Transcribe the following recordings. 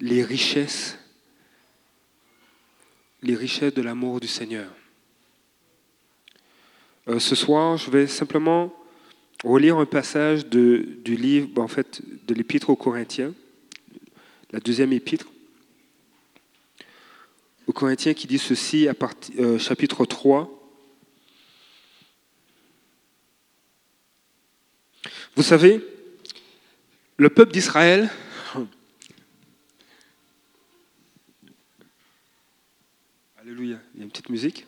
les richesses, les richesses de l'amour du Seigneur. Euh, ce soir, je vais simplement relire un passage du livre, en fait, de l'épître aux Corinthiens, la deuxième épître, aux Corinthiens qui dit ceci à euh, chapitre 3. Vous savez, le peuple d'Israël, Alléluia, il y a une petite musique.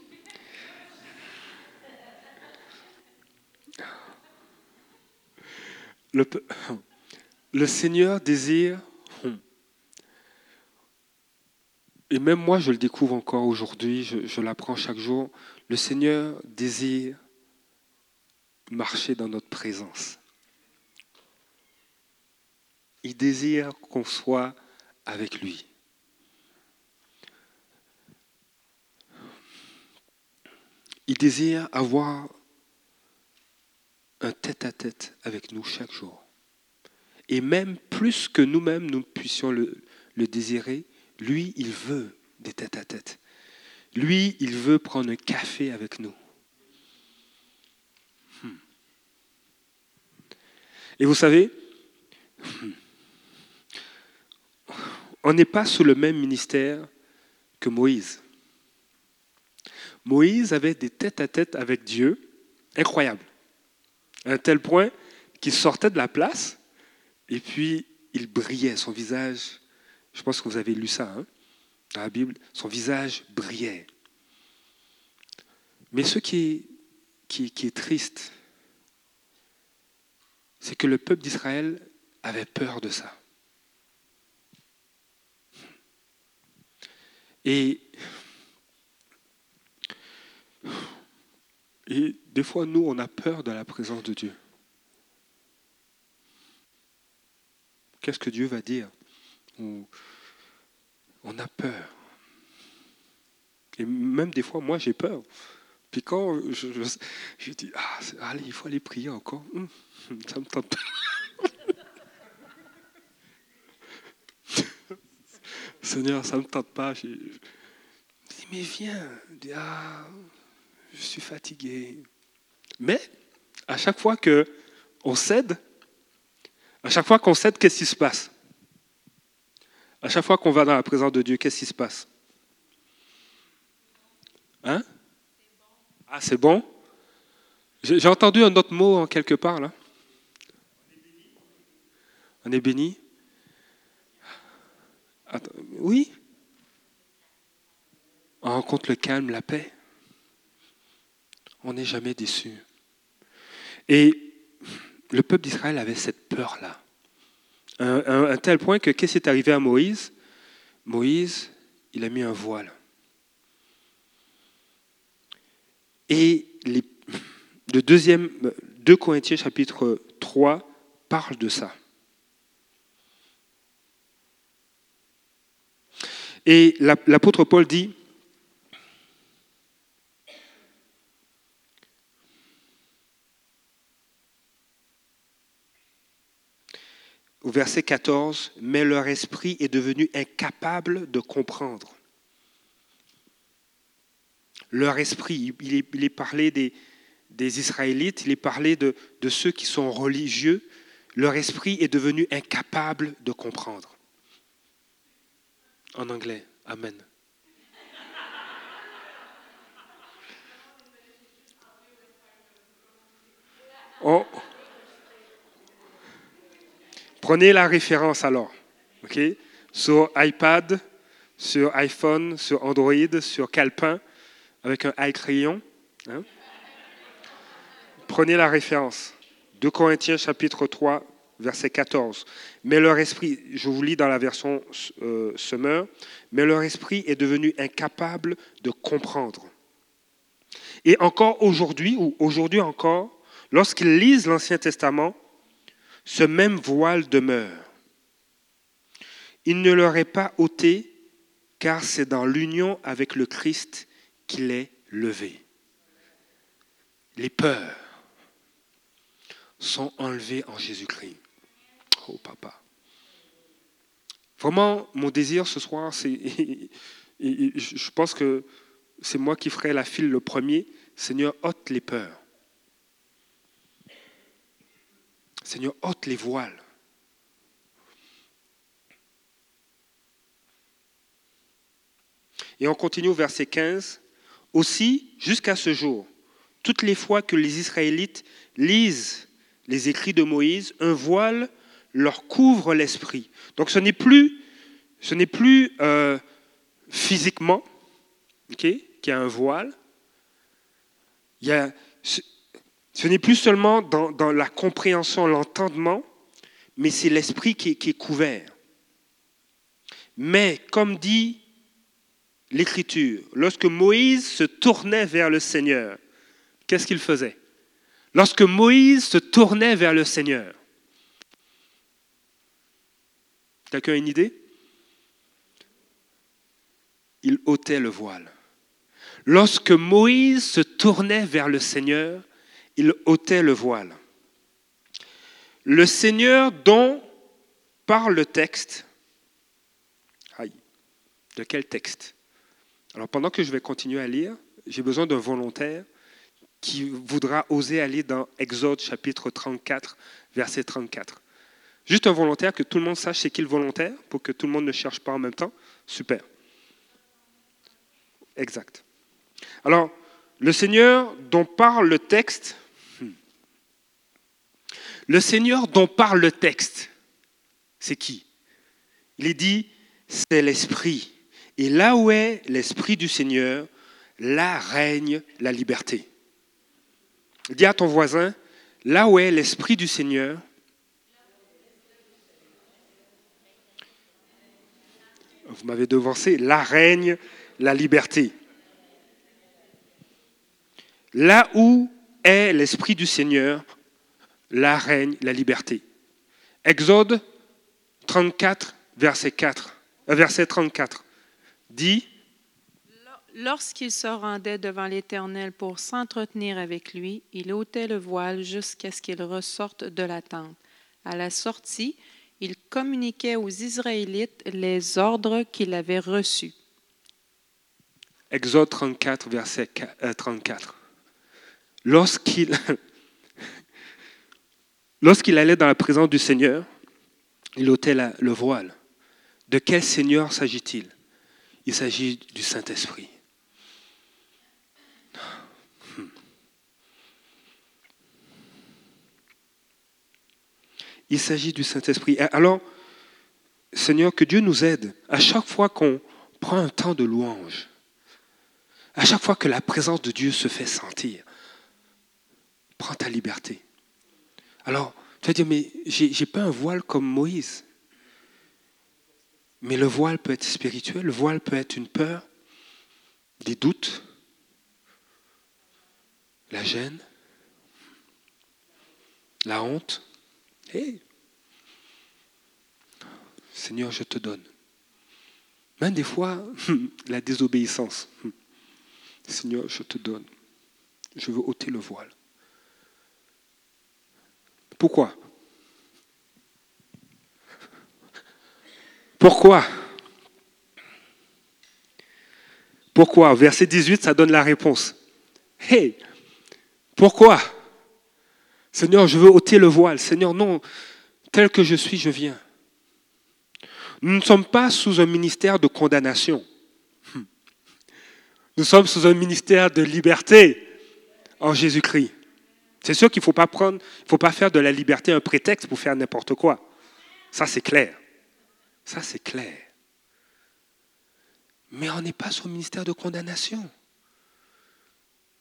Le, Seigneur désire, et même moi je le découvre encore aujourd'hui, je l'apprends chaque jour, le Seigneur désire marcher dans notre présence. Il désire qu'on soit avec lui. Il désire avoir un tête-à-tête avec nous chaque jour. Et même plus que nous-mêmes, nous puissions le, désirer, lui, il veut des tête-à-tête. Lui, il veut prendre un café avec nous. Hmm. Et vous savez, hmm, on n'est pas sous le même ministère que Moïse. Moïse avait des tête-à-tête avec Dieu incroyables à un tel point qu'il sortait de la place et puis il brillait, son visage, je pense que vous avez lu ça hein, dans la Bible, son visage brillait. Mais ce qui qui est triste, c'est que le peuple d'Israël avait peur de ça. Et, et des fois, nous, on a peur de la présence de Dieu. Qu'est-ce que Dieu va dire On a peur. Et même des fois, moi, j'ai peur. Puis quand je, dis, ah, allez, il faut aller prier encore, hum, ça me tente pas. Seigneur, ça ne me tente pas. Je dis, mais viens. Je dis, ah, je suis fatigué. Mais à chaque fois que on cède, à chaque fois qu'on cède, qu'est-ce qui se passe? À chaque fois qu'on va dans la présence de Dieu, qu'est-ce qui se passe? Hein? Ah, c'est bon? J'ai entendu un autre mot en quelque part là. On est béni. Attends, oui On rencontre le calme, la paix. On n'est jamais déçu. Et le peuple d'Israël avait cette peur-là. Un, un, tel point que qu'est-ce qui est arrivé à Moïse? Moïse, il a mis un voile. Et le deuxième, 2 Corinthiens chapitre 3 parle de ça. Et l'apôtre Paul dit, verset 14, mais leur esprit est devenu incapable de comprendre. Leur esprit, il est, parlé des, des, Israélites, il est parlé de, de ceux qui sont religieux, leur esprit est devenu incapable de comprendre. En anglais, Amen. Oh. Prenez la référence alors, ok? Sur iPad, sur iPhone, sur Android, sur Calepin, avec un i crayon. Hein? Prenez la référence. 2 Corinthiens chapitre 3, verset 14. Mais leur esprit, je vous lis dans la version euh, Summer, mais leur esprit est devenu incapable de comprendre. Et encore aujourd'hui, ou aujourd'hui encore, lorsqu'ils lisent l'Ancien Testament, ce même voile demeure. Il ne leur est pas ôté, car c'est dans l'union avec le Christ qu'il est levé. Les peurs sont enlevées en Jésus-Christ. Oh papa. Vraiment, mon désir ce soir, c'est, je pense que c'est moi qui ferai la file le premier, Seigneur, ôte les peurs. Seigneur, ôte les voiles. Et on continue au verset 15. Aussi, jusqu'à ce jour, toutes les fois que les Israélites lisent les écrits de Moïse, un voile leur couvre l'esprit. Donc ce n'est plus, ce n'est plus euh, physiquement qu'il y a un voile. Il y a, ce, n'est plus seulement dans, la compréhension, l'entendement, mais c'est l'esprit qui, est couvert. Mais comme dit l'Écriture, lorsque Moïse se tournait vers le Seigneur, qu'est-ce qu'il faisait? Lorsque Moïse se tournait vers le Seigneur, quelqu'un a une idée? Il ôtait le voile. Lorsque Moïse se tournait vers le Seigneur, il ôtait le voile. Le Seigneur dont parle le texte, aïe, de quel texte? Alors pendant que je vais continuer à lire, j'ai besoin d'un volontaire qui voudra oser aller dans Exode chapitre 34, verset 34. Juste un volontaire, que tout le monde sache c'est qui le volontaire, pour que tout le monde ne cherche pas en même temps. Super. Exact. Alors, le Seigneur dont parle le texte. Le Seigneur dont parle le texte, c'est qui? Il dit, c'est l'Esprit. Et là où est l'Esprit du Seigneur, là règne la liberté. Dis à ton voisin, là où est l'Esprit du Seigneur, vous m'avez devancé, là règne la liberté. Là où est l'Esprit du Seigneur, là règne la liberté. Exode 34, verset, 4, euh, verset 34 dit Lorsqu'il se rendait devant l'Éternel pour s'entretenir avec lui, il ôtait le voile jusqu'à ce qu'il ressorte de la tente. À la sortie, il communiquait aux Israélites les ordres qu'il avait reçus. Exode 34, verset 34. Euh, lorsqu'il lorsqu'il allait dans la présence du Seigneur, il ôtait le voile. De quel Seigneur s'agit-il? Il s'agit du Saint-Esprit. Il s'agit du Saint-Esprit. Alors, Seigneur, que Dieu nous aide à chaque fois qu'on prend un temps de louange, à chaque fois que la présence de Dieu se fait sentir, prends ta liberté. Alors, tu vas dire, mais j'ai n'ai pas un voile comme Moïse. Mais le voile peut être spirituel, le voile peut être une peur, des doutes, la gêne, la honte. Seigneur, je te donne. Même des fois, la désobéissance. Seigneur, je te donne. Je veux ôter le voile. Pourquoi? Pourquoi? Pourquoi? Verset 18, ça donne la réponse. Hey, pourquoi? Seigneur, je veux ôter le voile. Seigneur, non, tel que je suis, je viens. Nous ne sommes pas sous un ministère de condamnation. Nous sommes sous un ministère de liberté en Jésus-Christ. C'est sûr qu'il ne faut pas prendre, il faut pas faire de la liberté un prétexte pour faire n'importe quoi. Ça, c'est clair. Ça, c'est clair. Mais on n'est pas sous le ministère de condamnation.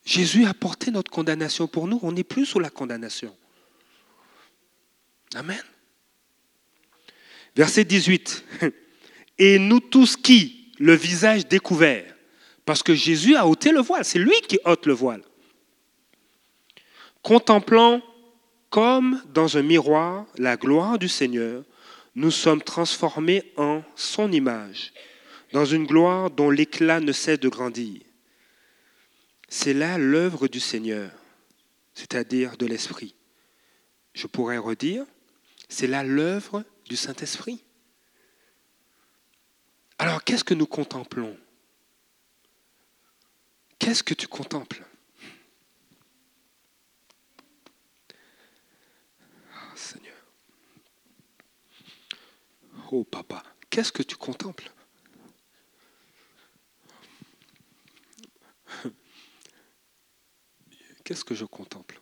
Jésus a porté notre condamnation pour nous. On n'est plus sous la condamnation. Amen. Verset 18. Et nous tous qui, le visage découvert, parce que Jésus a ôté le voile, c'est lui qui ôte le voile contemplant comme dans un miroir la gloire du Seigneur, nous sommes transformés en son image, dans une gloire dont l'éclat ne cesse de grandir. C'est là l'œuvre du Seigneur, c'est-à-dire de l'Esprit. Je pourrais redire, c'est là l'œuvre du Saint-Esprit. Alors, qu'est-ce que nous contemplons? Qu'est-ce que tu contemples? Oh papa, qu'est-ce que tu contemples? Qu'est-ce que je contemple?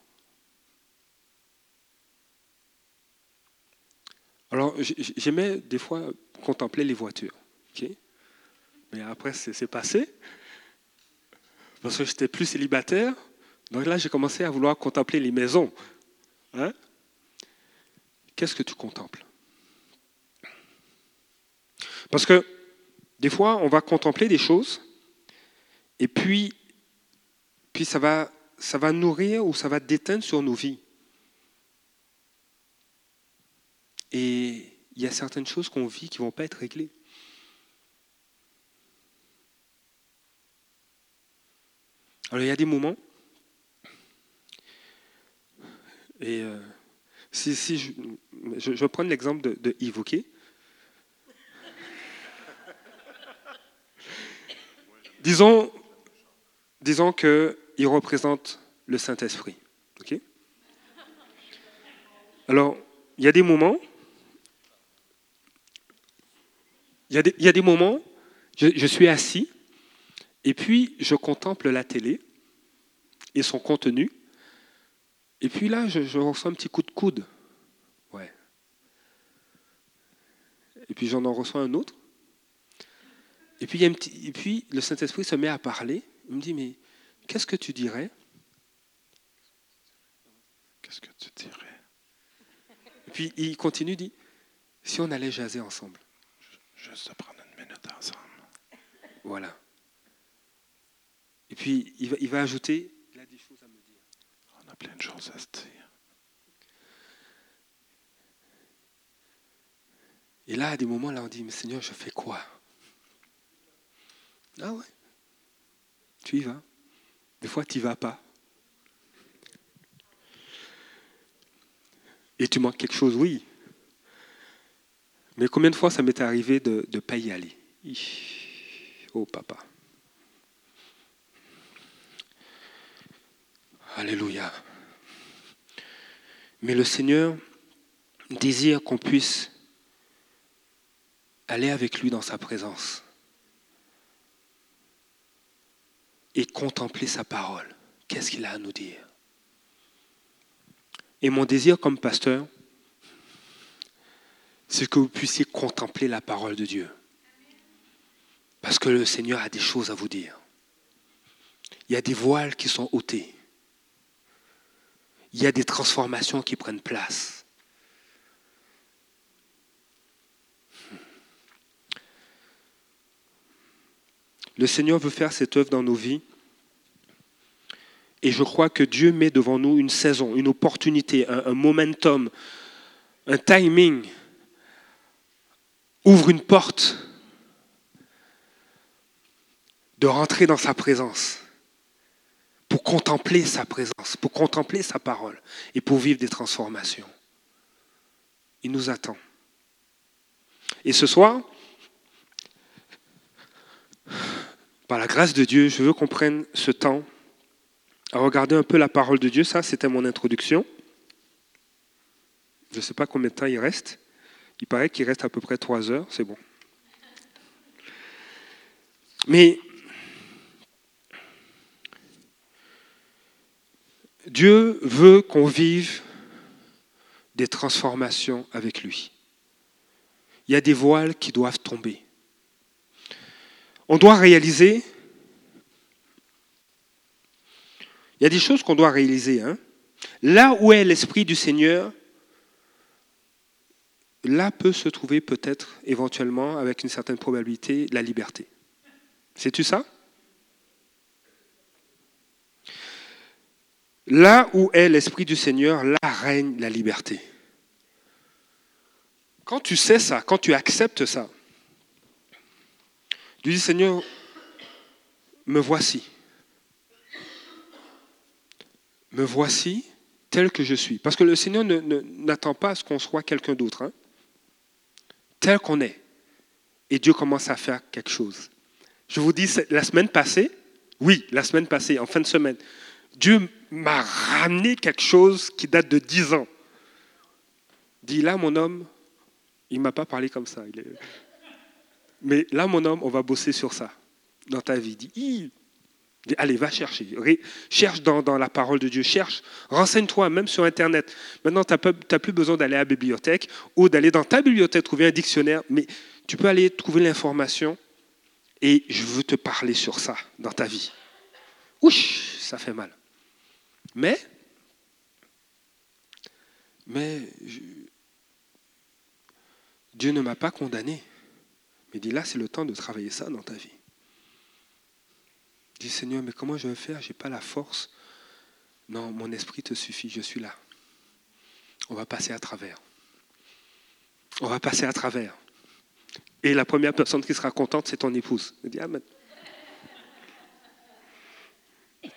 Alors, j'aimais des fois contempler les voitures. Mais après, c'est passé. Parce que j'étais plus célibataire. Donc là, j'ai commencé à vouloir contempler les maisons. Hein? Qu'est-ce que tu contemples? Parce que des fois, on va contempler des choses, et puis, puis ça, va, ça va nourrir ou ça va déteindre sur nos vies. Et il y a certaines choses qu'on vit qui ne vont pas être réglées. Alors il y a des moments, et euh, si, si je, je, vais prendre l'exemple de, de Yves, Disons, disons qu'il représente le Saint-Esprit. Alors, il y a des moments, il y a des moments, je, je suis assis, et puis je contemple la télé et son contenu, et puis là, je, je reçois un petit coup de coude. Ouais. Et puis j'en en reçois un autre. Et puis, il y a un petit- et puis le Saint-Esprit se met à parler. Il me dit, mais qu'est-ce que tu dirais? Qu'est-ce que tu dirais? Et puis il continue, dit, si on allait jaser ensemble. Juste prendre une minute ensemble. Voilà. Et puis il va, il va ajouter, il a des choses à me dire. On a plein de choses à se dire. Et là, à des moments, là, on dit, mais Seigneur, je fais quoi? Ah ouais. Tu y vas. Des fois, tu n'y vas pas. Et tu manques quelque chose, oui. Mais combien de fois ça m'est arrivé de ne pas y aller? Oh papa. Alléluia. Mais le Seigneur désire qu'on puisse aller avec lui dans sa présence et contempler sa parole. Qu'est-ce qu'il a à nous dire? Et mon désir comme pasteur, c'est que vous puissiez contempler la parole de Dieu. Parce que le Seigneur a des choses à vous dire. Il y a des voiles qui sont ôtés. Il y a des transformations qui prennent place. Le Seigneur veut faire cette œuvre dans nos vies. Et je crois que Dieu met devant nous une saison, une opportunité, un, momentum, un timing, ouvre une porte de rentrer dans sa présence, pour contempler sa présence, pour contempler sa parole et pour vivre des transformations. Il nous attend. Et ce soir, par la grâce de Dieu, je veux qu'on prenne ce temps à regarder un peu la parole de Dieu. Ça, c'était mon introduction. Je ne sais pas combien de temps il reste. Il paraît qu'il reste à peu près trois heures. C'est bon. Mais Dieu veut qu'on vive des transformations avec lui. Il y a des voiles qui doivent tomber. On doit réaliser, il y a des choses qu'on doit réaliser. Hein. Là où est l'Esprit du Seigneur, là peut se trouver peut-être éventuellement, avec une certaine probabilité, la liberté. Sais-tu ça? Là où est l'Esprit du Seigneur, là règne la liberté. Quand tu sais ça, quand tu acceptes ça, tu dis Seigneur, me voici. Me voici tel que je suis. Parce que le Seigneur n'attend ne, pas à ce qu'on soit quelqu'un d'autre. Hein. Tel qu'on est. et Dieu commence à faire quelque chose. Je vous dis, la semaine passée, oui, la semaine passée, en fin de semaine, Dieu m'a ramené quelque chose qui date de 10 ans. Dis là, mon homme, il m'a pas parlé comme ça. Mais là, mon homme, on va bosser sur ça dans ta vie. Dis, allez, va chercher. Cherche dans, la parole de Dieu. Cherche, renseigne-toi, même sur Internet. Maintenant, tu n'as plus besoin d'aller à la bibliothèque ou d'aller dans ta bibliothèque trouver un dictionnaire, mais tu peux aller trouver l'information et je veux te parler sur ça dans ta vie. Ouch, ça fait mal. Mais, mais Dieu ne m'a pas condamné. Mais dis là, c'est le temps de travailler ça dans ta vie. Dis Seigneur, mais comment je vais faire? Je n'ai pas la force. Non, mon esprit te suffit, je suis là. On va passer à travers. On va passer à travers. Et la première personne qui sera contente, c'est ton épouse. Elle dit, Amen.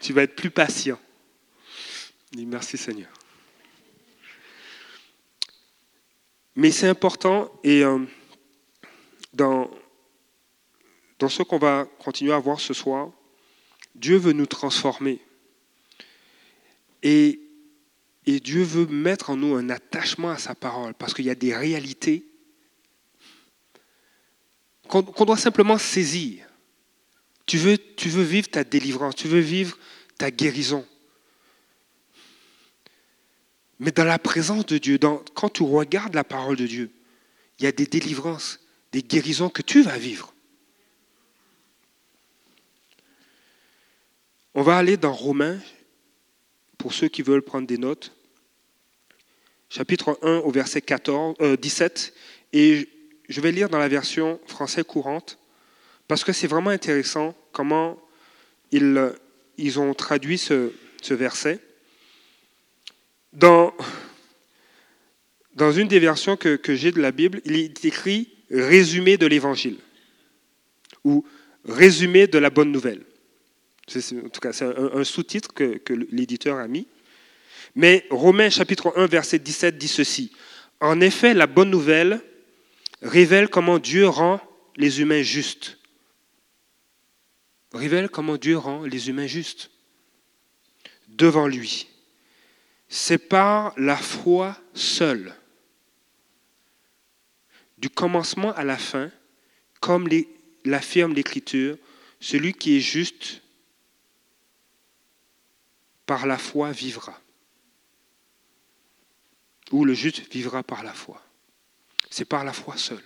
Tu vas être plus patient. Dis merci Seigneur. Mais c'est important et euh, dans, dans ce qu'on va continuer à voir ce soir, Dieu veut nous transformer. Et, Dieu veut mettre en nous un attachement à sa parole parce qu'il y a des réalités qu'on doit simplement saisir. Tu veux, vivre ta délivrance, tu veux vivre ta guérison. Mais dans la présence de Dieu, quand tu regardes la parole de Dieu, il y a des délivrances, des guérisons que tu vas vivre. On va aller dans Romains, pour ceux qui veulent prendre des notes, chapitre 1 au verset 14, euh, 17, et je vais lire dans la version française courante, parce que c'est vraiment intéressant comment ils, ont traduit ce, verset. Dans, dans une des versions que, que j'ai de la Bible, il est écrit résumé de l'évangile ou résumé de la bonne nouvelle. En tout cas, c'est un, sous-titre que, l'éditeur a mis. Mais Romains chapitre 1, verset 17 dit ceci. En effet, la bonne nouvelle révèle comment Dieu rend les humains justes. Révèle comment Dieu rend les humains justes devant lui. C'est par la foi seule, du commencement à la fin, comme l'affirme l'Écriture, celui qui est juste par la foi vivra. Ou le juste vivra par la foi. C'est par la foi seule.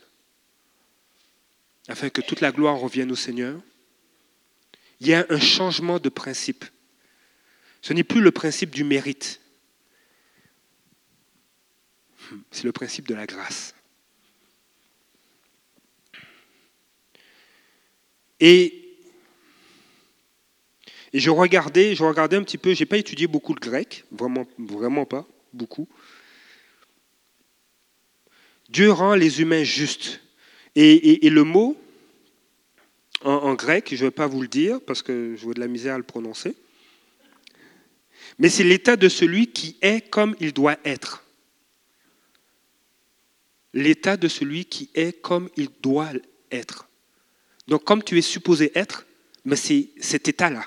Afin que toute la gloire revienne au Seigneur, il y a un changement de principe. Ce n'est plus le principe du mérite. C'est le principe de la grâce. Et, et je regardais, je regardais un petit peu, je n'ai pas étudié beaucoup le grec, vraiment, vraiment pas, beaucoup. Dieu rend les humains justes. Et, le mot, en, grec, je ne vais pas vous le dire parce que je vois de la misère à le prononcer, mais c'est l'état de celui qui est comme il doit être. L'état de celui qui est comme il doit être. Donc comme tu es supposé être, mais c'est cet état-là.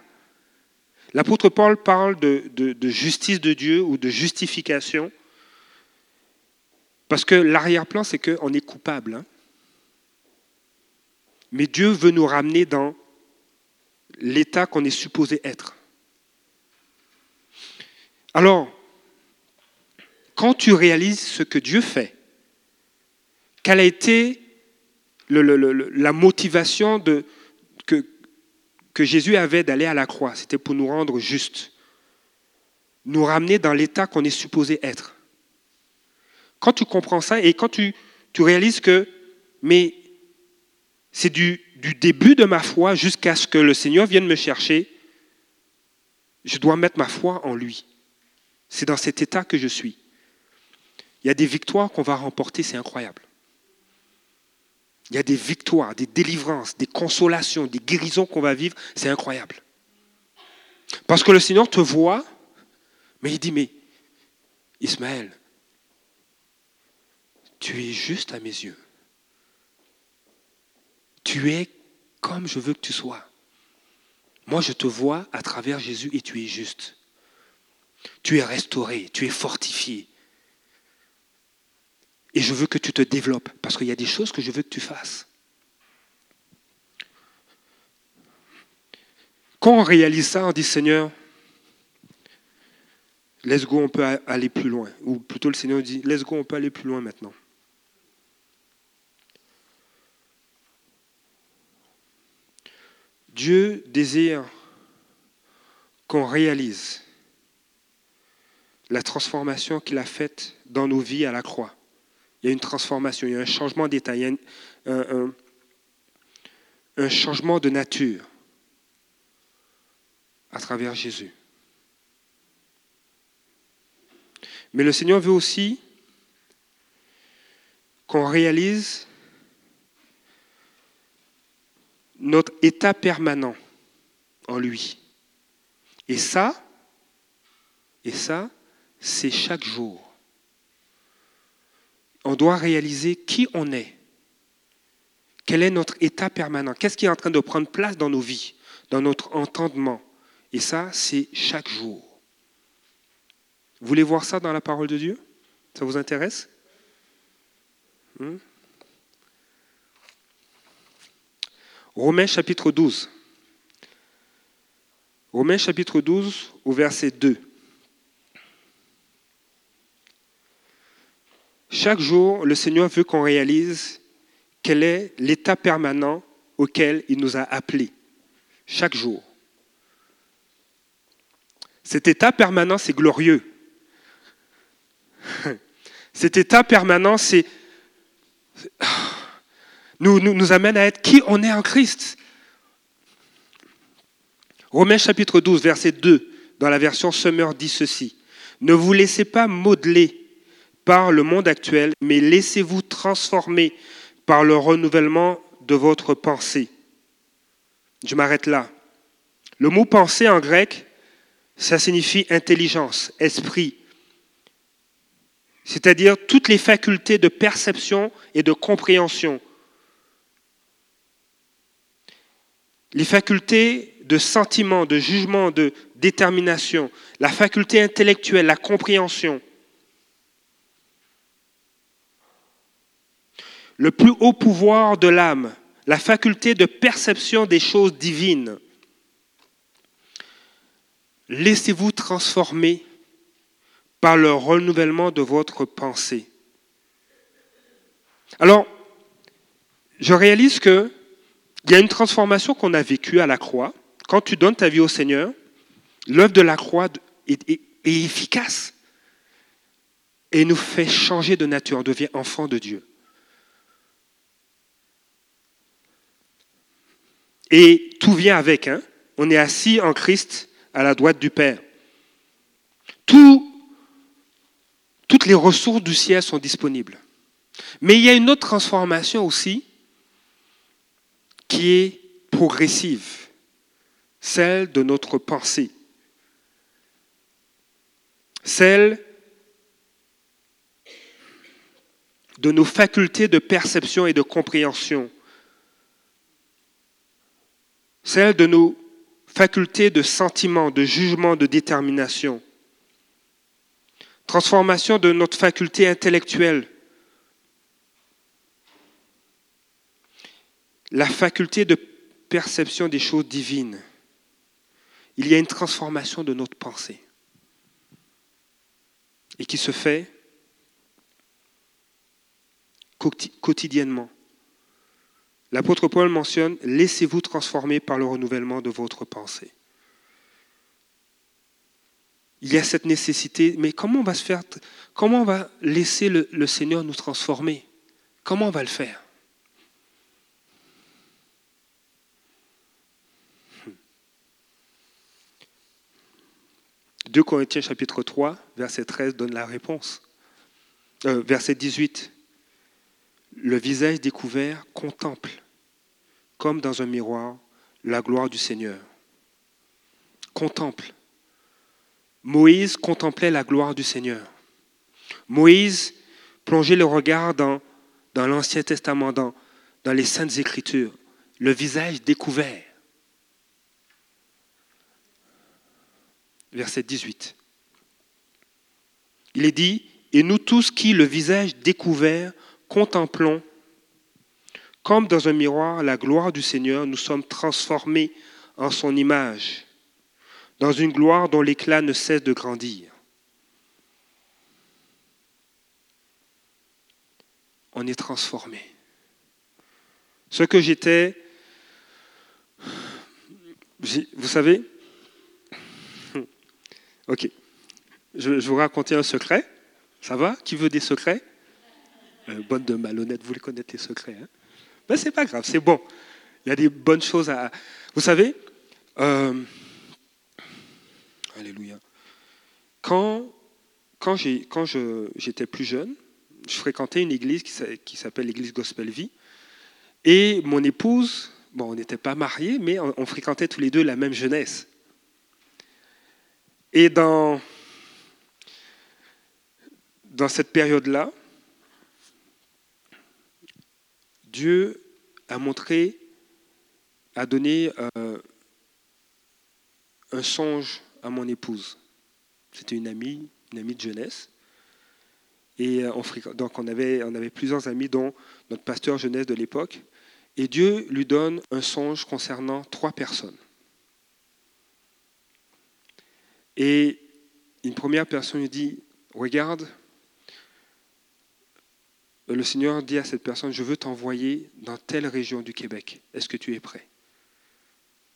L'apôtre Paul parle de, justice de Dieu ou de justification, parce que l'arrière-plan, c'est qu'on est coupable. hein. Mais Dieu veut nous ramener dans l'état qu'on est supposé être. Alors, quand tu réalises ce que Dieu fait, quelle a été la motivation de, que Jésus avait d'aller à la croix C'était pour nous rendre justes, nous ramener dans l'état qu'on est supposé être. Quand tu comprends ça et quand tu, réalises que, mais c'est du début de ma foi jusqu'à ce que le Seigneur vienne me chercher, je dois mettre ma foi en lui. C'est dans cet état que je suis. Il y a des victoires qu'on va remporter, c'est incroyable. Il y a des victoires, des délivrances, des consolations, des guérisons qu'on va vivre, c'est incroyable. Parce que le Seigneur te voit, mais il dit, mais Ismaël, tu es juste à mes yeux. Tu es comme je veux que tu sois. Moi, je te vois à travers Jésus et tu es juste. Tu es restauré, tu es fortifié. Et je veux que tu te développes parce qu'il y a des choses que je veux que tu fasses. Quand on réalise ça, on dit Seigneur, let's go, on peut aller plus loin. Ou plutôt le Seigneur dit, let's go, on peut aller plus loin maintenant. Dieu désire qu'on réalise la transformation qu'il a faite dans nos vies à la croix. Il y a une transformation, il y a un changement d'état, il y a un, changement de nature à travers Jésus. Mais le Seigneur veut aussi qu'on réalise notre état permanent en lui. Et ça, et ça, c'est chaque jour. On doit réaliser qui on est. Quel est notre état permanent? Qu'est-ce qui est en train de prendre place dans nos vies, dans notre entendement? Et ça, c'est chaque jour. Vous voulez voir ça dans la parole de Dieu? Ça vous intéresse? Hmm? Romains chapitre 12. Romains chapitre 12 au verset 2. Chaque jour, le Seigneur veut qu'on réalise quel est l'état permanent auquel il nous a appelés. Chaque jour. Cet état permanent, c'est glorieux. Cet état permanent, c'est nous, nous, amène à être qui on est en Christ. Romains chapitre 12, verset 2, dans la version Summer dit ceci. Ne vous laissez pas modeler par le monde actuel, mais laissez-vous transformer par le renouvellement de votre pensée. Je m'arrête là. Le mot pensée en grec, ça signifie intelligence, esprit, c'est-à-dire toutes les facultés de perception et de compréhension les facultés de sentiment, de jugement, de détermination, la faculté intellectuelle, la compréhension. Le plus haut pouvoir de l'âme, la faculté de perception des choses divines. Laissez-vous transformer par le renouvellement de votre pensée. Alors, je réalise que il y a une transformation qu'on a vécue à la croix. Quand tu donnes ta vie au Seigneur, l'œuvre de la croix est, efficace et nous fait changer de nature, on devient enfant de Dieu. Et tout vient avec. Hein. On est assis en Christ à la droite du Père. toutes les ressources du ciel sont disponibles. Mais il y a une autre transformation aussi qui est progressive, celle de notre pensée, celle de nos facultés de perception et de compréhension, celle de nos facultés de sentiment, de jugement, de détermination, transformation de notre faculté intellectuelle, la faculté de perception des choses divines. Il y a une transformation de notre pensée et qui se fait quotidiennement. L'apôtre Paul mentionne, laissez-vous transformer par le renouvellement de votre pensée. Il y a cette nécessité, mais comment on va se faire, comment on va laisser le, Seigneur nous transformer? Comment on va le faire? 2 Corinthiens chapitre 3, verset 13 donne la réponse. Euh, verset 18. Le visage découvert contemple, comme dans un miroir, la gloire du Seigneur. Contemple. Moïse contemplait la gloire du Seigneur. Moïse plongeait le regard dans, l'Ancien Testament, dans, dans les Saintes Écritures, le visage découvert. Verset 18. Il est dit, et nous tous qui, le visage découvert, contemplons, comme dans un miroir, la gloire du Seigneur, nous sommes transformés en son image, dans une gloire dont l'éclat ne cesse de grandir. On est transformé. Ce que j'étais, vous savez, ok, je vous raconter un secret. Ça va? Qui veut des secrets? Euh, Bonne de malhonnête, vous les connaissez, les secrets. Hein ben, c'est pas grave, c'est bon. Il y a des bonnes choses à. Vous savez, euh, Alléluia. Quand, quand, quand j'étais plus jeune, je fréquentais une église qui s'appelle l'église Gospel Vie. Et mon épouse, bon, on n'était pas mariés, mais on, on, fréquentait tous les deux la même jeunesse. Et dans, dans cette période-là, Dieu a montré, a donné euh, un songe à mon épouse. C'était une amie, une amie de jeunesse. Et euh, on, donc on avait plusieurs amis, dont notre pasteur jeunesse de l'époque. Et Dieu lui donne un songe concernant trois personnes. Et une première personne lui dit, regarde, le Seigneur dit à cette personne, je veux t'envoyer dans telle région du Québec. Est-ce que tu es prêt?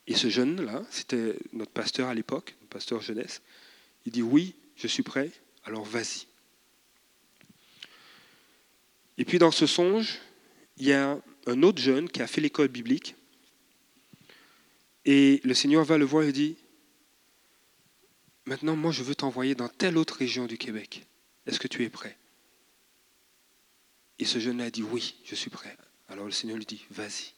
Et ce jeune-là, c'était notre pasteur à l'époque, notre pasteur jeunesse, il dit, oui, je suis prêt, alors vas-y. Et puis dans ce songe, il y a un autre jeune qui a fait l'école biblique. Et le Seigneur va le voir et dit, maintenant moi je veux t'envoyer dans telle autre région du Québec. Est-ce que tu es prêt? Et ce jeune a dit, oui, je suis prêt. Alors le Seigneur lui dit, vas-y.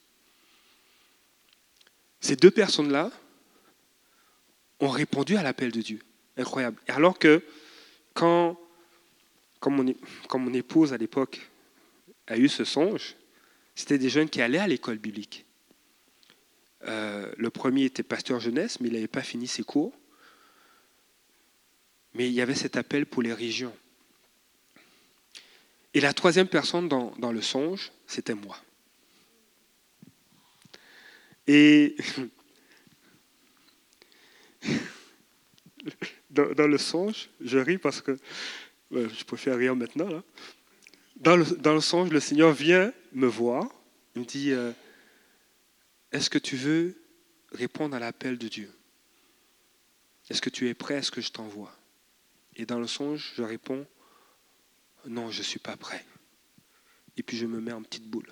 Ces deux personnes-là ont répondu à l'appel de Dieu. Incroyable. Alors que quand, quand, mon, épouse à l'époque a eu ce songe, c'était des jeunes qui allaient à l'école biblique. Euh, le premier était pasteur jeunesse, mais il n'avait pas fini ses cours. Mais il y avait cet appel pour les régions. Et la troisième personne dans, le songe, c'était moi. Et dans, le songe, je ris parce que je préfère rire maintenant. Là. Dans, le, dans, le, songe, le Seigneur vient me voir. Il me dit euh, Est-ce que tu veux répondre à l'appel de Dieu? Est-ce que tu es prêt à ce que je t'envoie? Et dans le songe, je réponds non, je ne suis pas prêt. Et puis je me mets en petite boule.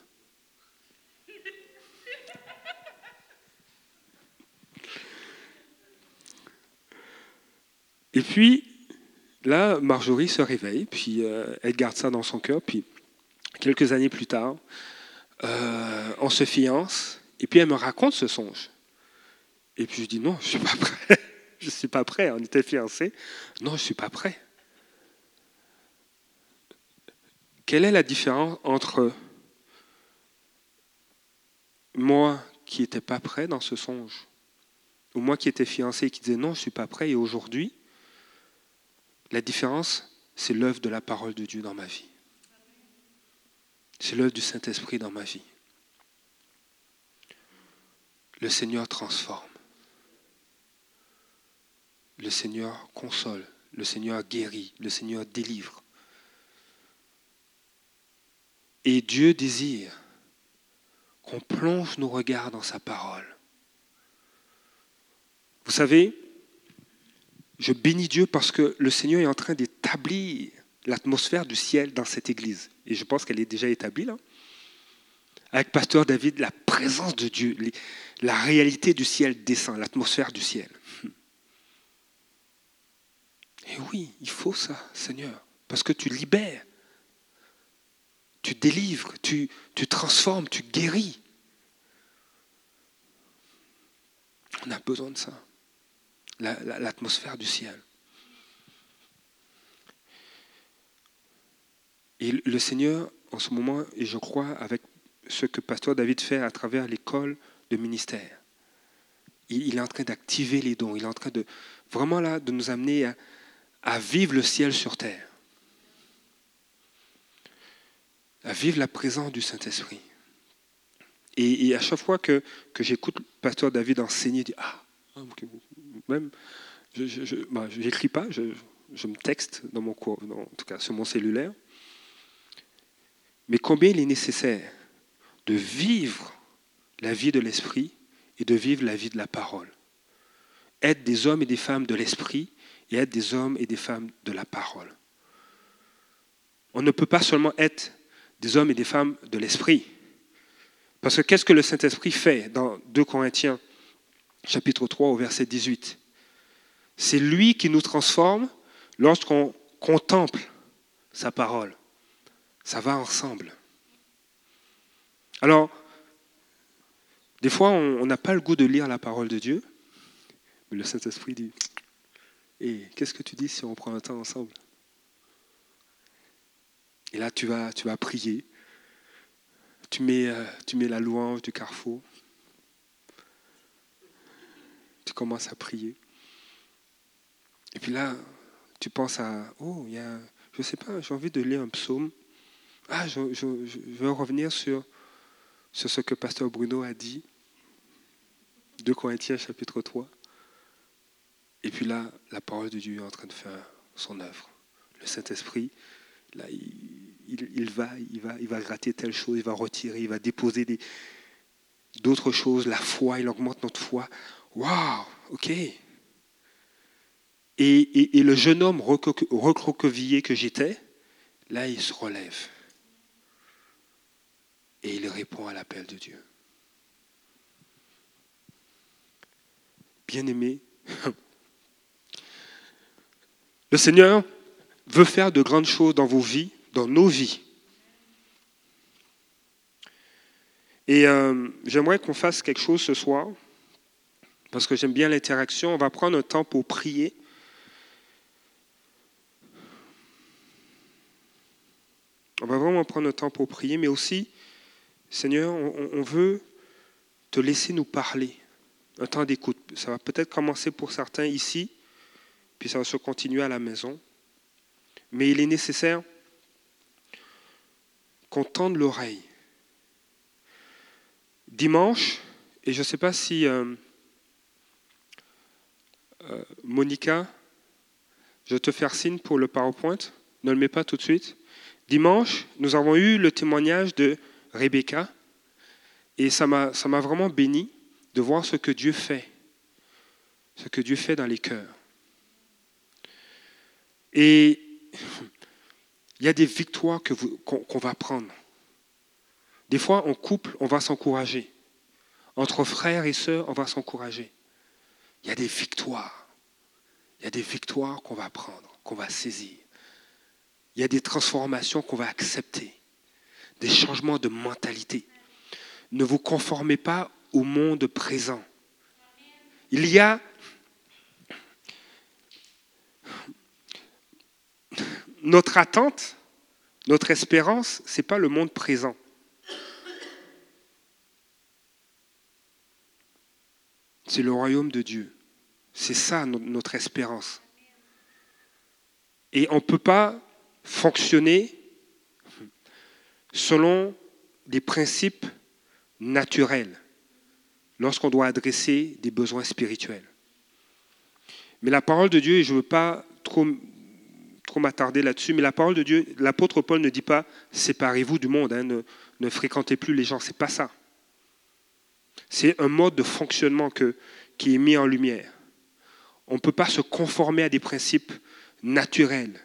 Et puis, là, Marjorie se réveille, puis euh, elle garde ça dans son cœur, puis quelques années plus tard, euh, on se fiance, et puis elle me raconte ce songe. Et puis je dis non, je suis pas prêt. je suis pas prêt. On était fiancés. Non, je suis pas prêt. Quelle est la différence entre moi qui n'étais pas prêt dans ce songe, ou moi qui étais fiancé et qui disais non, je ne suis pas prêt, et aujourd'hui, la différence, c'est l'œuvre de la parole de Dieu dans ma vie. C'est l'œuvre du Saint-Esprit dans ma vie. Le Seigneur transforme. Le Seigneur console. Le Seigneur guérit. Le Seigneur délivre. Et Dieu désire qu'on plonge nos regards dans sa parole. Vous savez, je bénis Dieu parce que le Seigneur est en train d'établir l'atmosphère du ciel dans cette église. Et je pense qu'elle est déjà établie là. Avec Pasteur David, la présence de Dieu, la réalité du ciel descend, l'atmosphère du ciel. Et oui, il faut ça, Seigneur, parce que tu libères tu délivres, tu, transformes, tu guéris. On a besoin de ça, l'atmosphère du ciel. Et le Seigneur, en ce moment, et je crois avec ce que Pasteur David fait à travers l'école de ministère. Il, est en train d'activer les dons. Il est en train de vraiment là de nous amener à vivre le ciel sur terre, à vivre la présence du Saint-Esprit. Et, à chaque fois que, que j'écoute Pasteur David enseigner, je dis ah, ok, même je n'écris pas, je, me texte dans mon cours, en tout cas sur mon cellulaire. Mais combien il est nécessaire de vivre la vie de l'esprit et de vivre la vie de la parole. Être des hommes et des femmes de l'esprit et être des hommes et des femmes de la parole. On ne peut pas seulement être des hommes et des femmes de l'esprit. Parce que qu'est-ce que le Saint-Esprit fait dans 2 Corinthiens chapitre 3 au verset 18 C'est lui qui nous transforme lorsqu'on contemple sa parole. Ça va ensemble. Alors, des fois, on n'a pas le goût de lire la parole de Dieu, mais le Saint-Esprit dit, et qu'est-ce que tu dis si on prend un temps ensemble? Et là, tu vas, tu vas prier. Tu mets, euh, tu mets la louange du carrefour. Tu commences à prier. Et puis là, tu penses à, oh, il y a, je ne sais pas, j'ai envie de lire un psaume. Ah, je, je- je veux revenir sur, sur ce que Pasteur Bruno a dit. 2 Corinthiens chapitre 3. Et puis là, la parole de Dieu est en train de faire son œuvre. Le Saint-Esprit, là, il, va, gratter telle chose, il va retirer, il va déposer d'autres choses. La foi, il augmente notre foi. Waouh, ok. Et, le jeune homme recro- recroquevillé que j'étais, là, il se relève. Et il répond à l'appel de Dieu. Bien-aimé, le Seigneur veut faire de grandes choses dans vos vies, dans nos vies. Et euh, j'aimerais qu'on fasse quelque chose ce soir, parce que j'aime bien l'interaction. On va prendre un temps pour prier. On va vraiment prendre un temps pour prier, mais aussi, Seigneur, on veut te laisser nous parler. Un temps d'écoute. Ça va peut-être commencer pour certains ici, puis ça va se continuer à la maison. Mais il est nécessaire qu'on tende l'oreille. Dimanche, et je ne sais pas si euh, euh, Monica, je te faire signe pour le PowerPoint, ne le mets pas tout de suite. Dimanche, nous avons eu le témoignage de Rebecca, et ça m'a vraiment béni de voir ce que Dieu fait, ce que Dieu fait dans les cœurs. Et il y a des victoires qu'on va prendre. Des fois, en couple, on va s'encourager. Entre frères et sœurs, on va s'encourager. Il y a des victoires. Il y a des victoires qu'on va prendre, qu'on va saisir. Il y a des transformations qu'on va accepter, des changements de mentalité. Ne vous conformez pas au monde présent. Il y a notre attente, notre espérance, ce n'est pas le monde présent. C'est le royaume de Dieu. C'est ça no- notre espérance. Et on ne peut pas fonctionner selon des principes naturels lorsqu'on doit adresser des besoins spirituels. Mais la parole de Dieu, je ne veux pas trop, trop m'attarder là-dessus, mais la parole de Dieu, l'apôtre Paul ne dit pas séparez-vous du monde, hein, ne, fréquentez plus les gens, c'est pas ça. C'est un mode de fonctionnement que, qui est mis en lumière. On ne peut pas se conformer à des principes naturels.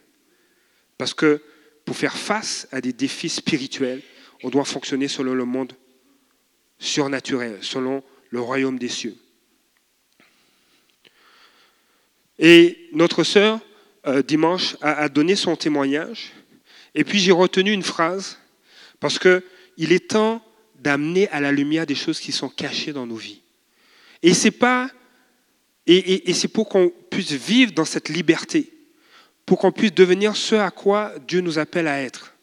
Parce que pour faire face à des défis spirituels, on doit fonctionner selon le monde surnaturel, selon le royaume des cieux. Et notre sœur, euh, dimanche, a, donné son témoignage. Et puis j'ai retenu une phrase, parce qu'il est temps d'amener à la lumière des choses qui sont cachées dans nos vies. Et c'est pas, et, c'est pour qu'on puisse vivre dans cette liberté, pour qu'on puisse devenir ce à quoi Dieu nous appelle à être.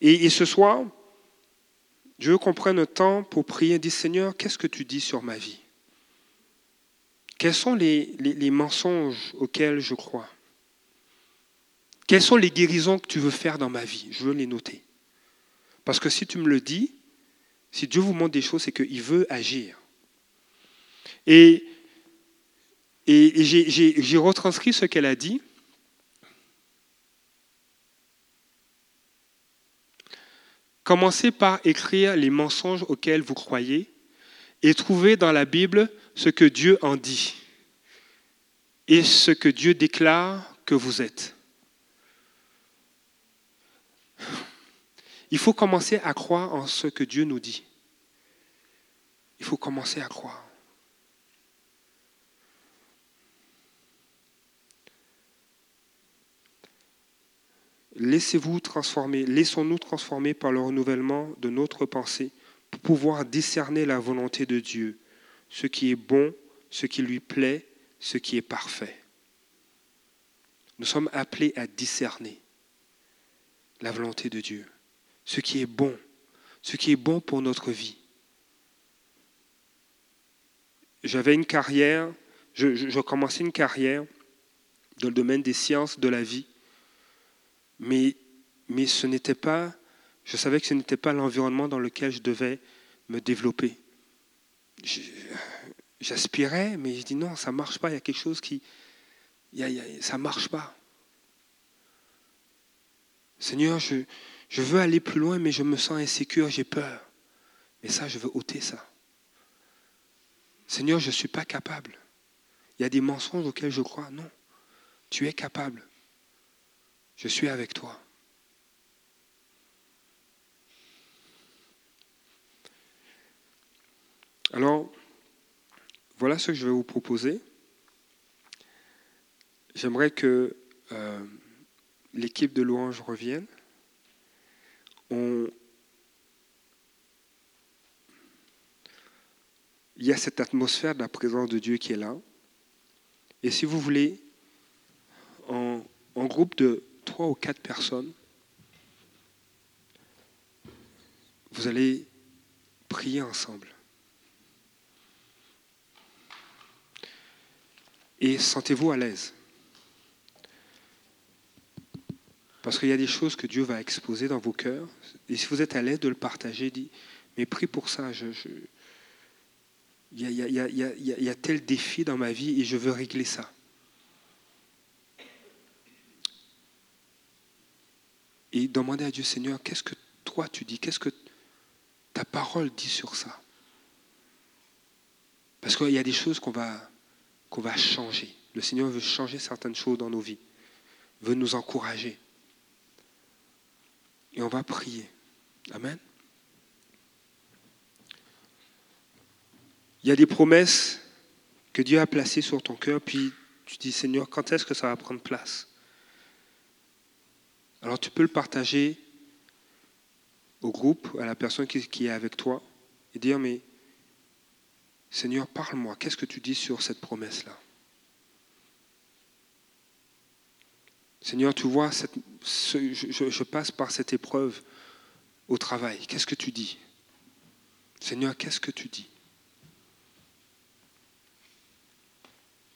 Et, et ce soir, Je veux qu'on prenne un temps pour prier et dire Seigneur, qu'est-ce que tu dis sur ma vie? Quels sont les, mensonges auxquels je crois? Quelles sont les guérisons que tu veux faire dans ma vie? Je veux les noter. Parce que si tu me le dis, si Dieu vous montre des choses, c'est qu'il veut agir. Et, j'ai retranscrit ce qu'elle a dit. Commencez par écrire les mensonges auxquels vous croyez et trouvez dans la Bible ce que Dieu en dit et ce que Dieu déclare que vous êtes. Il faut commencer à croire en ce que Dieu nous dit. Il faut commencer à croire. Laissez-vous transformer, laissons-nous transformer par le renouvellement de notre pensée pour pouvoir discerner la volonté de Dieu, ce qui est bon, ce qui lui plaît, ce qui est parfait. Nous sommes appelés à discerner la volonté de Dieu, ce qui est bon, ce qui est bon pour notre vie. J'avais une carrière, je, commençais une carrière dans le domaine des sciences de la vie, mais, mais ce n'était pas, je savais que ce n'était pas l'environnement dans lequel je devais me développer. J'aspirais, mais je dis non, ça ne marche pas, il y a quelque chose qui, y a- y a- ça ne marche pas. Seigneur, je, je veux aller plus loin, mais je me sens insécure, j'ai peur. Mais ça, je veux ôter ça. Seigneur, je ne suis pas capable. Il y a des mensonges auxquels je crois. Non, tu es capable. Je suis avec toi. Alors, voilà ce que je vais vous proposer. J'aimerais que euh, l'équipe de louange revienne. Il y a cette atmosphère de la présence de Dieu qui est là. Et si vous voulez, en groupe de trois ou quatre personnes, vous allez prier ensemble. Et sentez-vous à l'aise. Parce qu'il y a des choses que Dieu va exposer dans vos cœurs. Et si vous êtes à l'aise de le partager, dit, mais prie pour ça. il y a tel défi dans ma vie et je veux régler ça. Et demandez à Dieu, Seigneur, qu'est-ce que toi tu dis? Qu'est-ce que ta parole dit sur ça? Parce qu'il y a des choses qu'on va, qu'on va changer. Le Seigneur veut changer certaines choses dans nos vies, veut nous encourager. Et on va prier. Amen. Il y a des promesses que Dieu a placées sur ton cœur, puis tu dis, Seigneur, quand est-ce que ça va prendre place? Alors tu peux le partager au groupe, à la personne qui, est avec toi, et dire, mais Seigneur, parle-moi, qu'est-ce que tu dis sur cette promesse-là? Seigneur, tu vois, je, passe par cette épreuve au travail. Qu'est-ce que tu dis? Seigneur, qu'est-ce que tu dis?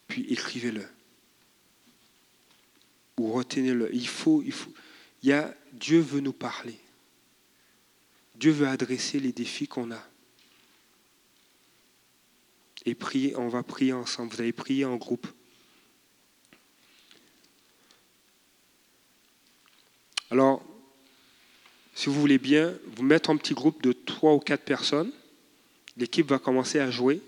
Puis écrivez-le. Ou retenez-le. Il faut, il faut. Il Dieu veut nous parler. Dieu veut adresser les défis qu'on a. Et prier, on va prier ensemble. Vous allez prier en groupe. Alors, si vous voulez bien, vous mettre en petit groupe de trois ou quatre personnes. L'équipe va commencer à jouer.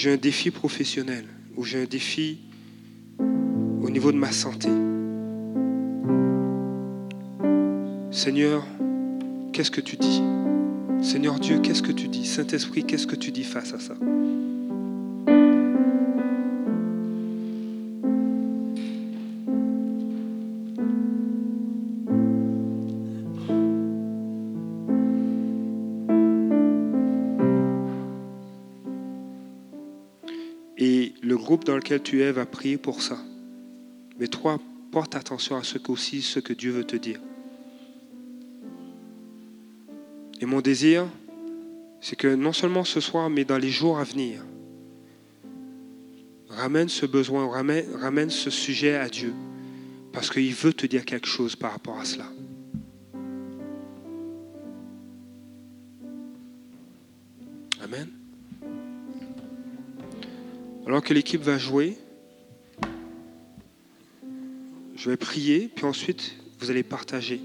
J'ai un défi professionnel ou j'ai un défi au niveau de ma santé. Seigneur, qu'est-ce que tu dis? Seigneur Dieu, qu'est-ce que tu dis? Saint-Esprit, qu'est-ce que tu dis face à ça? Tu es va prier pour ça. Mais toi, porte attention à ce que aussi ce que Dieu veut te dire. Et mon désir, c'est que non seulement ce soir, mais dans les jours à venir, ramène ce besoin, ramène ce sujet à Dieu, parce qu'il veut te dire quelque chose par rapport à cela. Alors que l'équipe va jouer, je vais prier, puis ensuite vous allez partager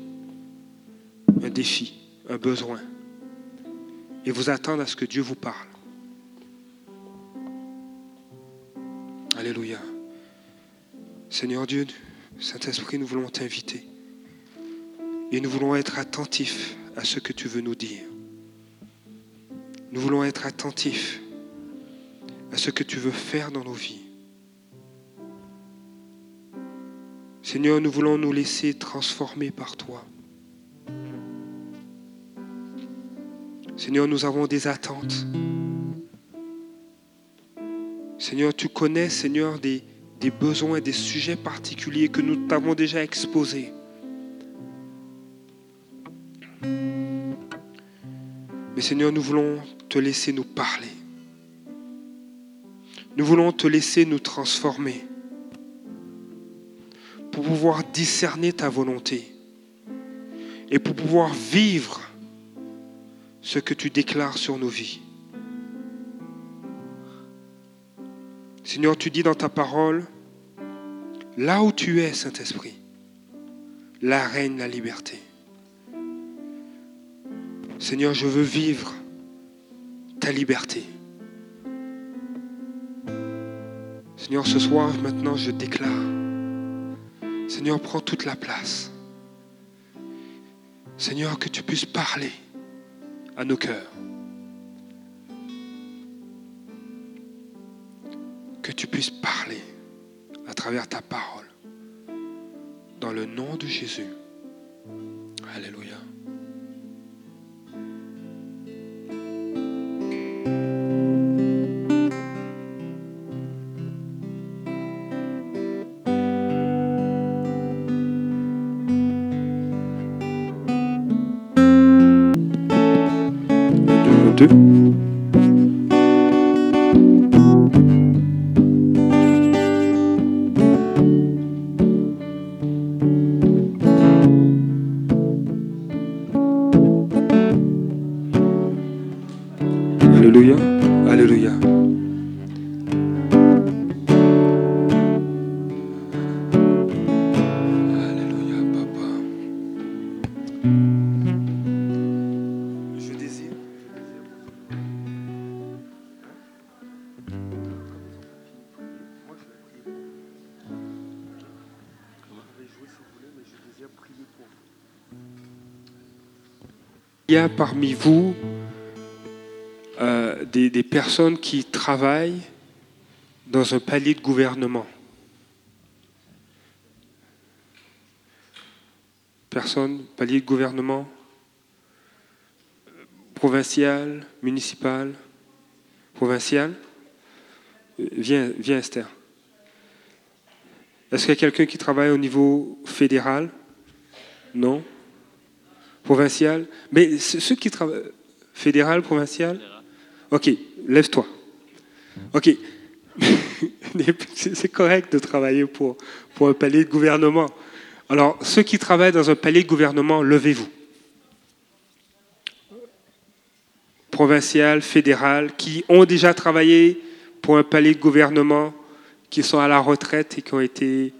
un défi, un besoin, et vous attendre à ce que Dieu vous parle. Alléluia. Seigneur Dieu, Saint-Esprit, nous voulons t'inviter. Et nous voulons être attentifs à ce que tu veux nous dire. Nous voulons être attentifs à ce que tu veux faire dans nos vies. Seigneur, nous voulons nous laisser transformer par toi. Seigneur, nous avons des attentes. Seigneur, tu connais, Seigneur, des, des besoins, des sujets particuliers que nous t'avons déjà exposés. Mais Seigneur, nous voulons te laisser nous parler. Nous voulons te laisser nous transformer pour pouvoir discerner ta volonté et pour pouvoir vivre ce que tu déclares sur nos vies. Seigneur, tu dis dans ta parole, là où tu es, Saint-Esprit, là règne la liberté. Seigneur, je veux vivre ta liberté. Seigneur, ce soir, maintenant, je déclare, Seigneur, prends toute la place. Seigneur, que tu puisses parler à nos cœurs. Que tu puisses parler à travers ta parole. Dans le nom de Jésus. Alléluia. Il y a parmi vous euh, des, personnes qui travaillent dans un palier de gouvernement. Personne, palier de gouvernement provincial, municipal, provincial. Viens Esther. Est-ce qu'il y a quelqu'un qui travaille au niveau fédéral? Non? Provincial Mais ce- ceux qui travaillent... Fédéral, provincial? Ok, lève-toi. Ok. C'est correct de travailler pour, pour un palier de gouvernement. Alors, ceux qui travaillent dans un palier de gouvernement, levez-vous. Provincial, fédéral, qui ont déjà travaillé pour un palier de gouvernement, qui sont à la retraite et qui ont été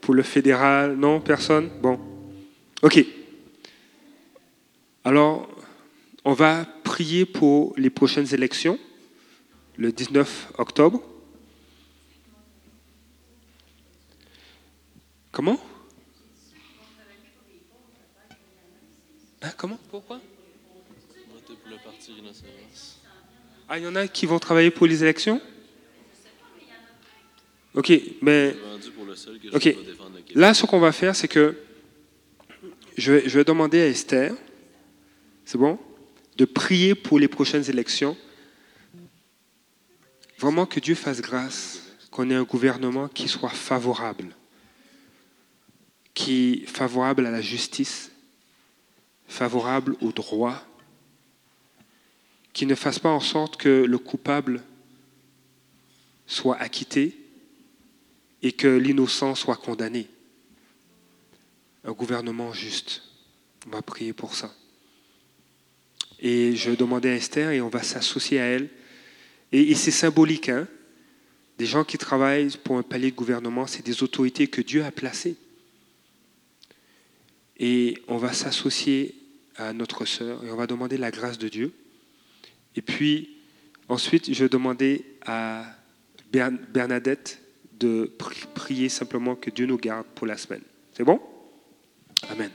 pour le fédéral. Non, personne? Bon. Ok. Alors, on va prier pour les prochaines élections, le 19 octobre. Comment? Hein, comment? Pourquoi? Voter pour le parti Rhinocéros. Ah, il y en a qui vont travailler pour les élections? Ok, mais Ok. là, ce qu'on va faire, c'est que je vais, je vais demander à Esther, c'est bon, de prier pour les prochaines élections. Vraiment que Dieu fasse grâce, qu'on ait un gouvernement qui soit favorable, qui favorable à la justice, favorable au droit, qui ne fasse pas en sorte que le coupable soit acquitté et que l'innocent soit condamné. Un gouvernement juste. On va prier pour ça. Et je demandais à Esther et on va s'associer à elle. Et, c'est symbolique. Hein? Des gens qui travaillent pour un palier de gouvernement, c'est des autorités que Dieu a placées. Et on va s'associer à notre sœur et on va demander la grâce de Dieu. Et puis, ensuite, je vais demander à Bern- Bernadette de pri- prier simplement que Dieu nous garde pour la semaine. C'est bon? Amen.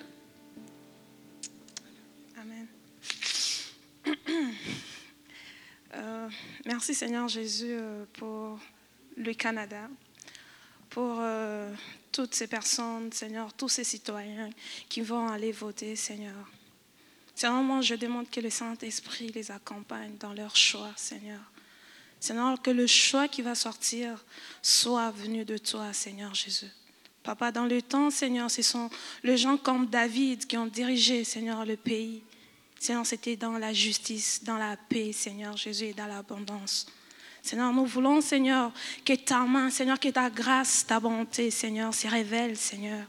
Euh, merci Seigneur Jésus euh, pour le Canada, pour euh, toutes ces personnes, Seigneur, tous ces citoyens qui vont aller voter, Seigneur. Seigneur, moi je demande que le Saint-Esprit les accompagne dans leur choix, Seigneur. Seigneur, que le choix qui va sortir soit venu de toi, Seigneur Jésus. Papa, dans le temps, Seigneur, ce sont les gens comme David qui ont dirigé, Seigneur, le pays. Seigneur, c'était dans la justice, dans la paix, Seigneur Jésus, et dans l'abondance. Seigneur, nous voulons, Seigneur, que ta main, Seigneur, que ta grâce, ta bonté, Seigneur, se révèle, Seigneur.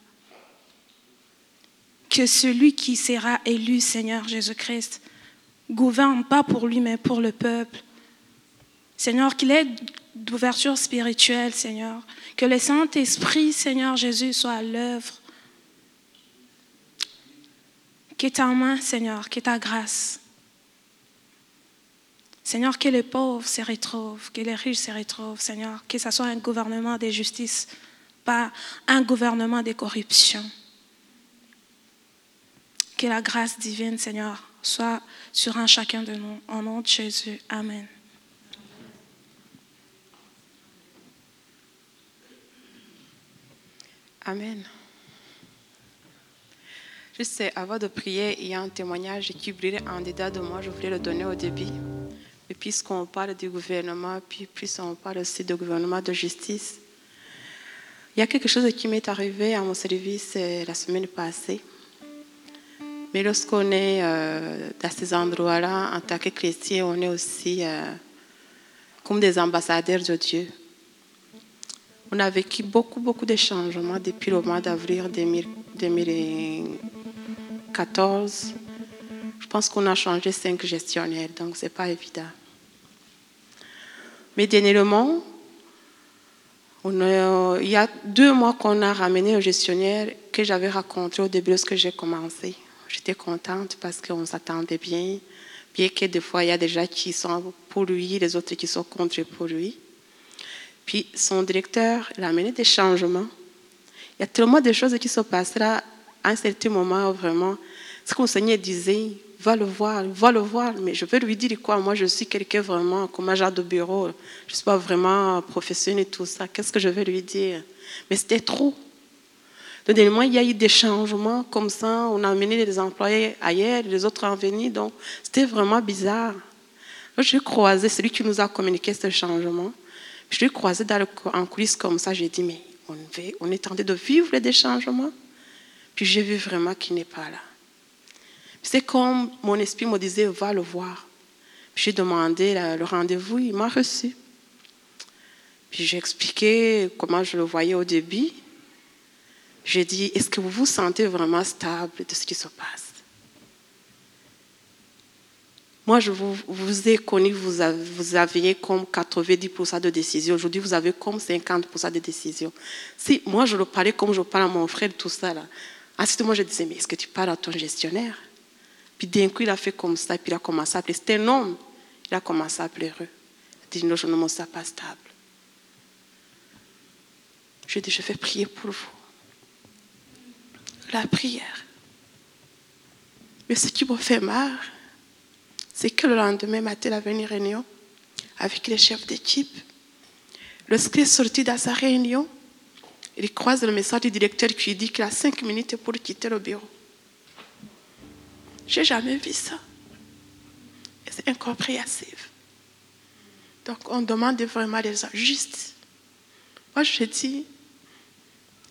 Que celui qui sera élu, Seigneur Jésus-Christ, gouverne pas pour lui, mais pour le peuple. Seigneur, qu'il ait d'ouverture spirituelle, Seigneur. Que le Saint-Esprit, Seigneur Jésus, soit à l'œuvre. Que ta main, Seigneur, que ta grâce. Seigneur, que les pauvres se retrouvent, que les riches se retrouvent, Seigneur. Que ce soit un gouvernement de justice, pas un gouvernement de corruption. Que la grâce divine, Seigneur, soit sur un chacun de nous. Au nom de Jésus. Amen. Amen. Juste avant de prier, il y a un témoignage qui brûlait en dedans de moi. Je voulais le donner au début. Et puisqu'on parle du gouvernement, puis puisqu'on parle aussi du gouvernement de justice, il y a quelque chose qui m'est arrivé à mon service euh, la semaine passée. Mais lorsqu'on est euh, dans ces endroits-là, en tant que chrétien, on est aussi euh, comme des ambassadeurs de Dieu. On a vécu beaucoup, beaucoup de changements depuis le mois d'avril 2000 2014. Je pense qu'on a changé cinq gestionnaires, donc ce n'est pas évident. Mais dernièrement, on a- il y a deux mois qu'on a ramené le gestionnaire que j'avais rencontré au début lorsque j'ai commencé. J'étais contente parce qu'on s'attendait bien, bien que des fois, il y a des gens qui sont pour lui, les autres qui sont contre pour lui. Puis son directeur, il a amené des changements. Il y a tellement de choses qui se passent là à un certain moment, vraiment. Ce que le Seigneur disait, va le voir, va le voir. Mais je vais lui dire quoi? Moi, je suis quelqu'un vraiment comme agent de bureau. Je ne suis pas vraiment professionnel et tout ça. Qu'est-ce que je vais lui dire? Mais c'était trop. Donc, il y a eu des changements comme ça. On a amené les employés ailleurs, les autres en venus. Donc, c'était vraiment bizarre. J'ai croisé celui qui nous a communiqué ce changement. Je l'ai croisé en coulisses comme ça. J'ai dit, mais on, on est en train de vivre des changements. Puis j'ai vu vraiment qu'il n'est pas là. C'est comme mon esprit me disait, va le voir. J'ai demandé le rendez-vous, il m'a reçu. Puis j'ai expliqué comment je le voyais au début. J'ai dit, est-ce que vous vous sentez vraiment stable de ce qui se passe? Moi, je vous, ai connu, vous, aviez comme 90% de décisions. Aujourd'hui, vous avez comme 50% de décisions. Si moi, je le parlais comme je parle à mon frère, tout ça, là. Ce moment, je disais, mais est-ce que tu parles à ton gestionnaire? Puis d'un coup, il a fait comme ça, puis il a commencé à pleurer. C'était un homme. Il a commencé à pleurer. Il a dit, non, je ne me sens pas stable. Je dis, je vais prier pour vous. La prière. Mais ce qui me fait marre, c'est que le lendemain matin, il avait une réunion avec les chefs d'équipe. Lorsqu'il est sorti dans sa réunion, il croise le message du directeur qui dit qu'il a cinq minutes pour quitter le bureau. J'ai jamais vu ça. C'est incompréhensible. Donc on demande vraiment des gens justes. Moi je dis,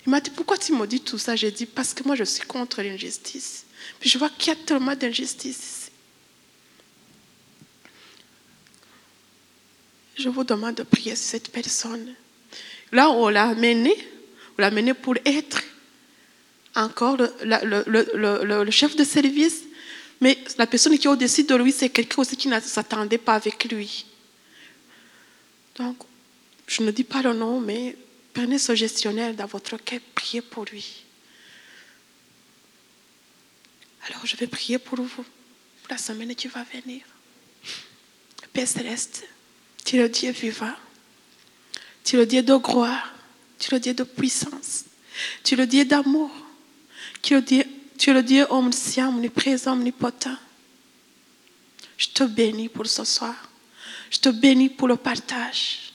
il m'a dit pourquoi tu me dis tout ça? J'ai dit parce que moi je suis contre l'injustice. Puis je vois qu'il y a tellement d'injustice ici. Je vous demande de prier cette personne. Là, on l'a amené, on l'a amené pour être encore le- le chef de service, mais la personne qui est au-dessus de lui, c'est quelqu'un aussi qui ne s'attendait pas avec lui. Donc, je ne dis pas le nom, mais prenez ce gestionnaire dans votre cœur, priez pour lui. Alors, je vais prier pour vous, pour la semaine qui va venir. Père céleste, tu es le Dieu vivant. Tu es le Dieu de gloire. Tu es le Dieu de puissance. Tu es le Dieu d'amour. Tu es le Dieu, omniscient, omniprésent, omnipotent. Je te bénis pour ce soir. Je te bénis pour le partage.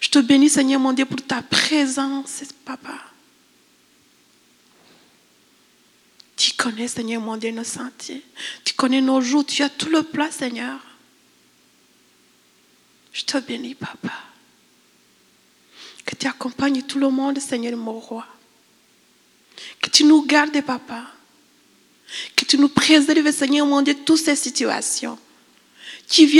Je te bénis, Seigneur mon Dieu, pour ta présence, Papa. Tu connais, Seigneur mon Dieu, nos sentiers. Tu connais nos jours. Tu as tout le plat, Seigneur. Je te bénis, Papa. Que tu accompagnes tout le monde, Seigneur mon roi. Que tu nous gardes, Papa. Que tu nous préserves, Seigneur mon Dieu, toutes ces situations qui viennent